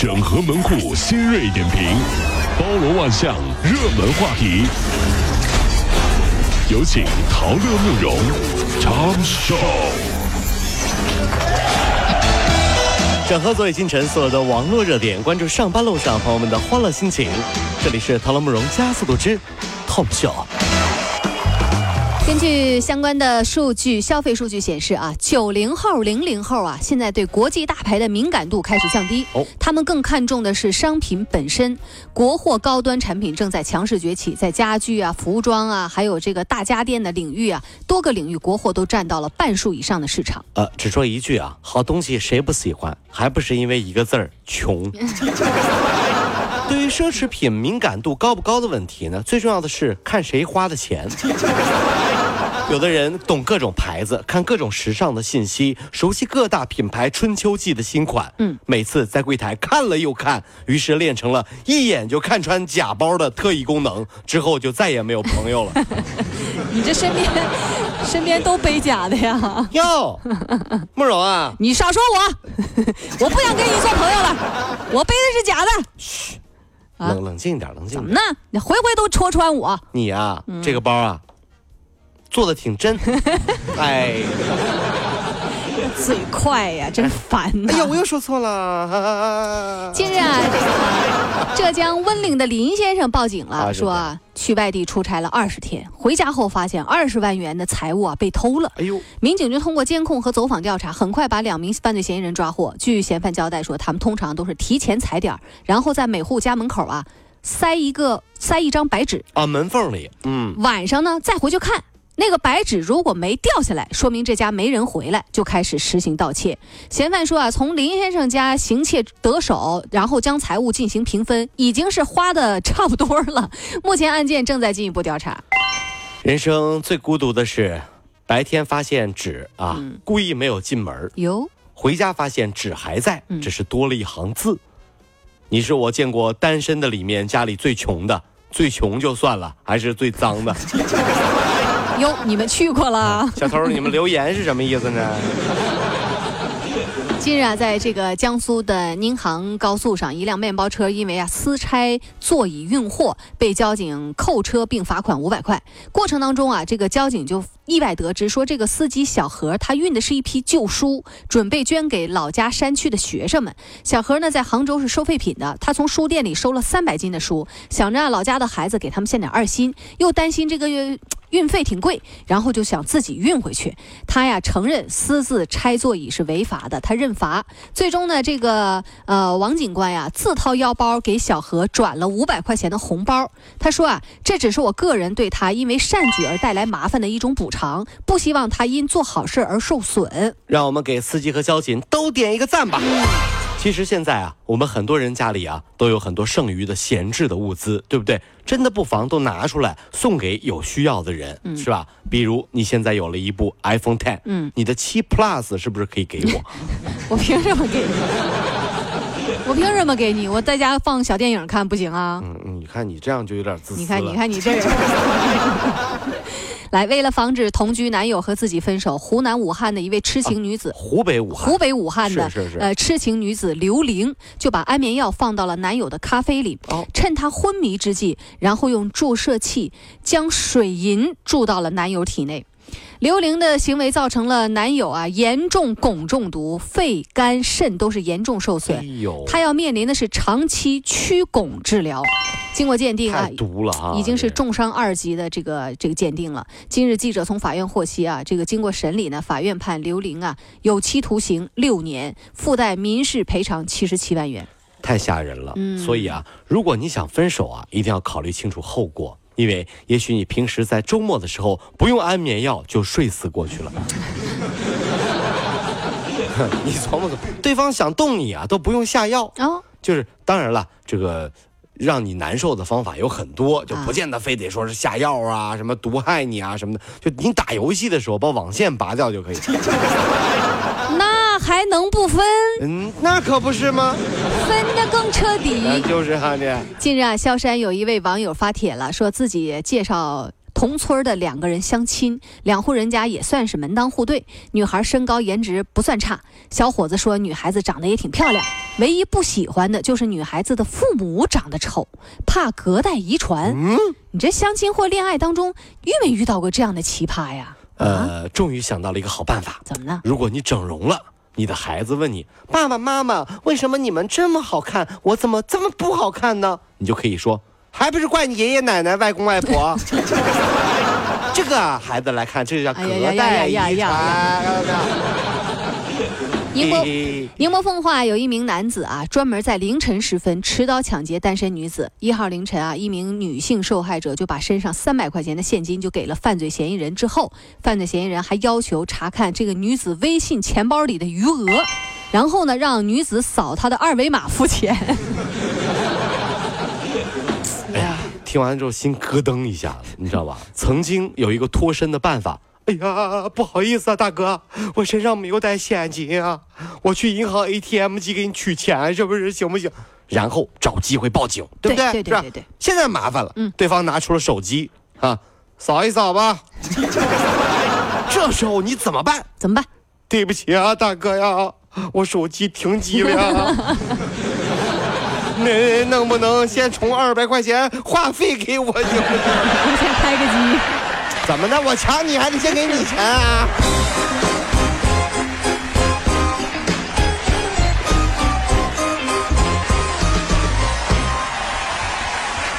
整合门户新锐点评，包罗万象，热门话题。有请陶乐慕容长寿。整合昨夜今晨所有的网络热点，关注上班路上朋友们的欢乐心情。这里是陶乐慕容加速度之 Top Show。根据相关的数据，消费数据显示啊，九零后、零零后啊，现在对国际大牌的敏感度开始降低。哦，他们更看重的是商品本身，国货高端产品正在强势崛起，在家居啊、服装啊，还有这个大家电的领域啊，多个领域国货都占到了半数以上的市场。呃，只说一句啊，好东西谁不喜欢？还不是因为一个字儿穷。对于奢侈品敏感度高不高的问题呢，最重要的是看谁花的钱。有的人懂各种牌子，看各种时尚的信息，熟悉各大品牌春秋季的新款。嗯，每次在柜台看了又看，于是练成了一眼就看穿假包的特异功能，之后就再也没有朋友了。你这身边身边都背假的呀？哟，慕容啊，你少说我，我不想跟你做朋友了，我背的是假的。嘘，冷冷静点，冷静。怎么呢？你回回都戳穿我。你呀，这个包啊。做的挺真，哎，嘴快呀，真烦！哎呀，我又说错了。近日啊，浙江温岭的林先生报警了，说去外地出差了二十天，回家后发现二十万元的财物啊被偷了。哎呦！民警就通过监控和走访调查，很快把两名犯罪嫌疑人抓获。据嫌犯交代说，他们通常都是提前踩点，然后在每户家门口啊塞一个塞一张白纸啊门缝里，嗯，晚上呢再回去看。那个白纸如果没掉下来，说明这家没人回来，就开始实行盗窃。嫌犯说啊，从林先生家行窃得手，然后将财物进行平分，已经是花的差不多了。目前案件正在进一步调查。人生最孤独的是，白天发现纸啊，故意没有进门哟，回家发现纸还在，只是多了一行字。你是我见过单身的里面家里最穷的，最穷就算了，还是最脏的。哟，你们去过了？小偷，你们留言是什么意思呢？近日啊，在这个江苏的宁杭高速上，一辆面包车因为啊私拆座椅运货，被交警扣车并罚款五百块。过程当中啊，这个交警就意外得知说，这个司机小何他运的是一批旧书，准备捐给老家山区的学生们。小何呢，在杭州是收废品的，他从书店里收了三百斤的书，想着老家的孩子给他们献点二心，又担心这个运费挺贵，然后就想自己运回去。他呀承认私自拆座椅是违法的，他认。罚，最终呢，这个呃王警官呀，自掏腰包给小何转了五百块钱的红包。他说啊，这只是我个人对他因为善举而带来麻烦的一种补偿，不希望他因做好事而受损。让我们给司机和交警都点一个赞吧。其实现在啊，我们很多人家里啊都有很多剩余的闲置的物资，对不对？真的不妨都拿出来送给有需要的人，是吧？比如你现在有了一部 iPhone Ten，嗯，你的七 Plus 是不是可以给我？我凭什么给你？我凭什么给你？我在家放小电影看不行啊？嗯，你看你这样就有点自私。你看，你看你这人。来，为了防止同居男友和自己分手，湖南武汉的一位痴情女子，湖北武汉，湖北武汉的呃，痴情女子刘玲就把安眠药放到了男友的咖啡里，趁他昏迷之际，然后用注射器将水银注到了男友体内。刘玲的行为造成了男友啊严重汞中毒，肺、肝、肾都是严重受损。他要面临的是长期驱汞治疗。经过鉴定啊，毒了啊，已经是重伤二级的这个这个鉴定了。今日记者从法院获悉啊，这个经过审理呢，法院判刘玲啊有期徒刑六年，附带民事赔偿七十七万元。太吓人了，所以啊，如果你想分手啊，一定要考虑清楚后果。因为也许你平时在周末的时候不用安眠药就睡死过去了。你琢磨琢磨，对方想动你啊都不用下药啊，就是当然了，这个让你难受的方法有很多，就不见得非得说是下药啊，什么毒害你啊什么的，就你打游戏的时候把网线拔掉就可以。那还能不分？嗯，那可不是吗？分的更彻底。就是哈的。近日啊，萧山有一位网友发帖了，说自己介绍。同村的两个人相亲，两户人家也算是门当户对。女孩身高颜值不算差，小伙子说女孩子长得也挺漂亮，唯一不喜欢的就是女孩子的父母长得丑，怕隔代遗传。嗯，你这相亲或恋爱当中遇没遇到过这样的奇葩呀？呃，终于想到了一个好办法。怎么呢？如果你整容了，你的孩子问你爸爸妈妈，为什么你们这么好看，我怎么这么不好看呢？你就可以说，还不是怪你爷爷奶奶、外公外婆。这个孩子来看，这就叫隔代遗传。宁波宁波奉化有一名男子啊，专门在凌晨时分持刀抢劫单身女子。一号凌晨啊，一名女性受害者就把身上三百块钱的现金就给了犯罪嫌疑人，之后犯罪嫌疑人还要求查看这个女子微信钱包里的余额，然后呢，让女子扫他的二维码付钱。听完之后心咯噔一下子，你知道吧？曾经有一个脱身的办法。哎呀，不好意思啊，大哥，我身上没有带现金啊，我去银行 ATM 机给你取钱，是不是行不行？然后找机会报警，对不对？对对对对。现在麻烦了，嗯，对方拿出了手机啊，扫一扫吧。这时候你怎么办？怎么办？对不起啊，大哥呀，我手机停机了。您能不能先充二百块钱话费给我？行不行？我先开个机。怎么的？我抢你还得先给你钱啊！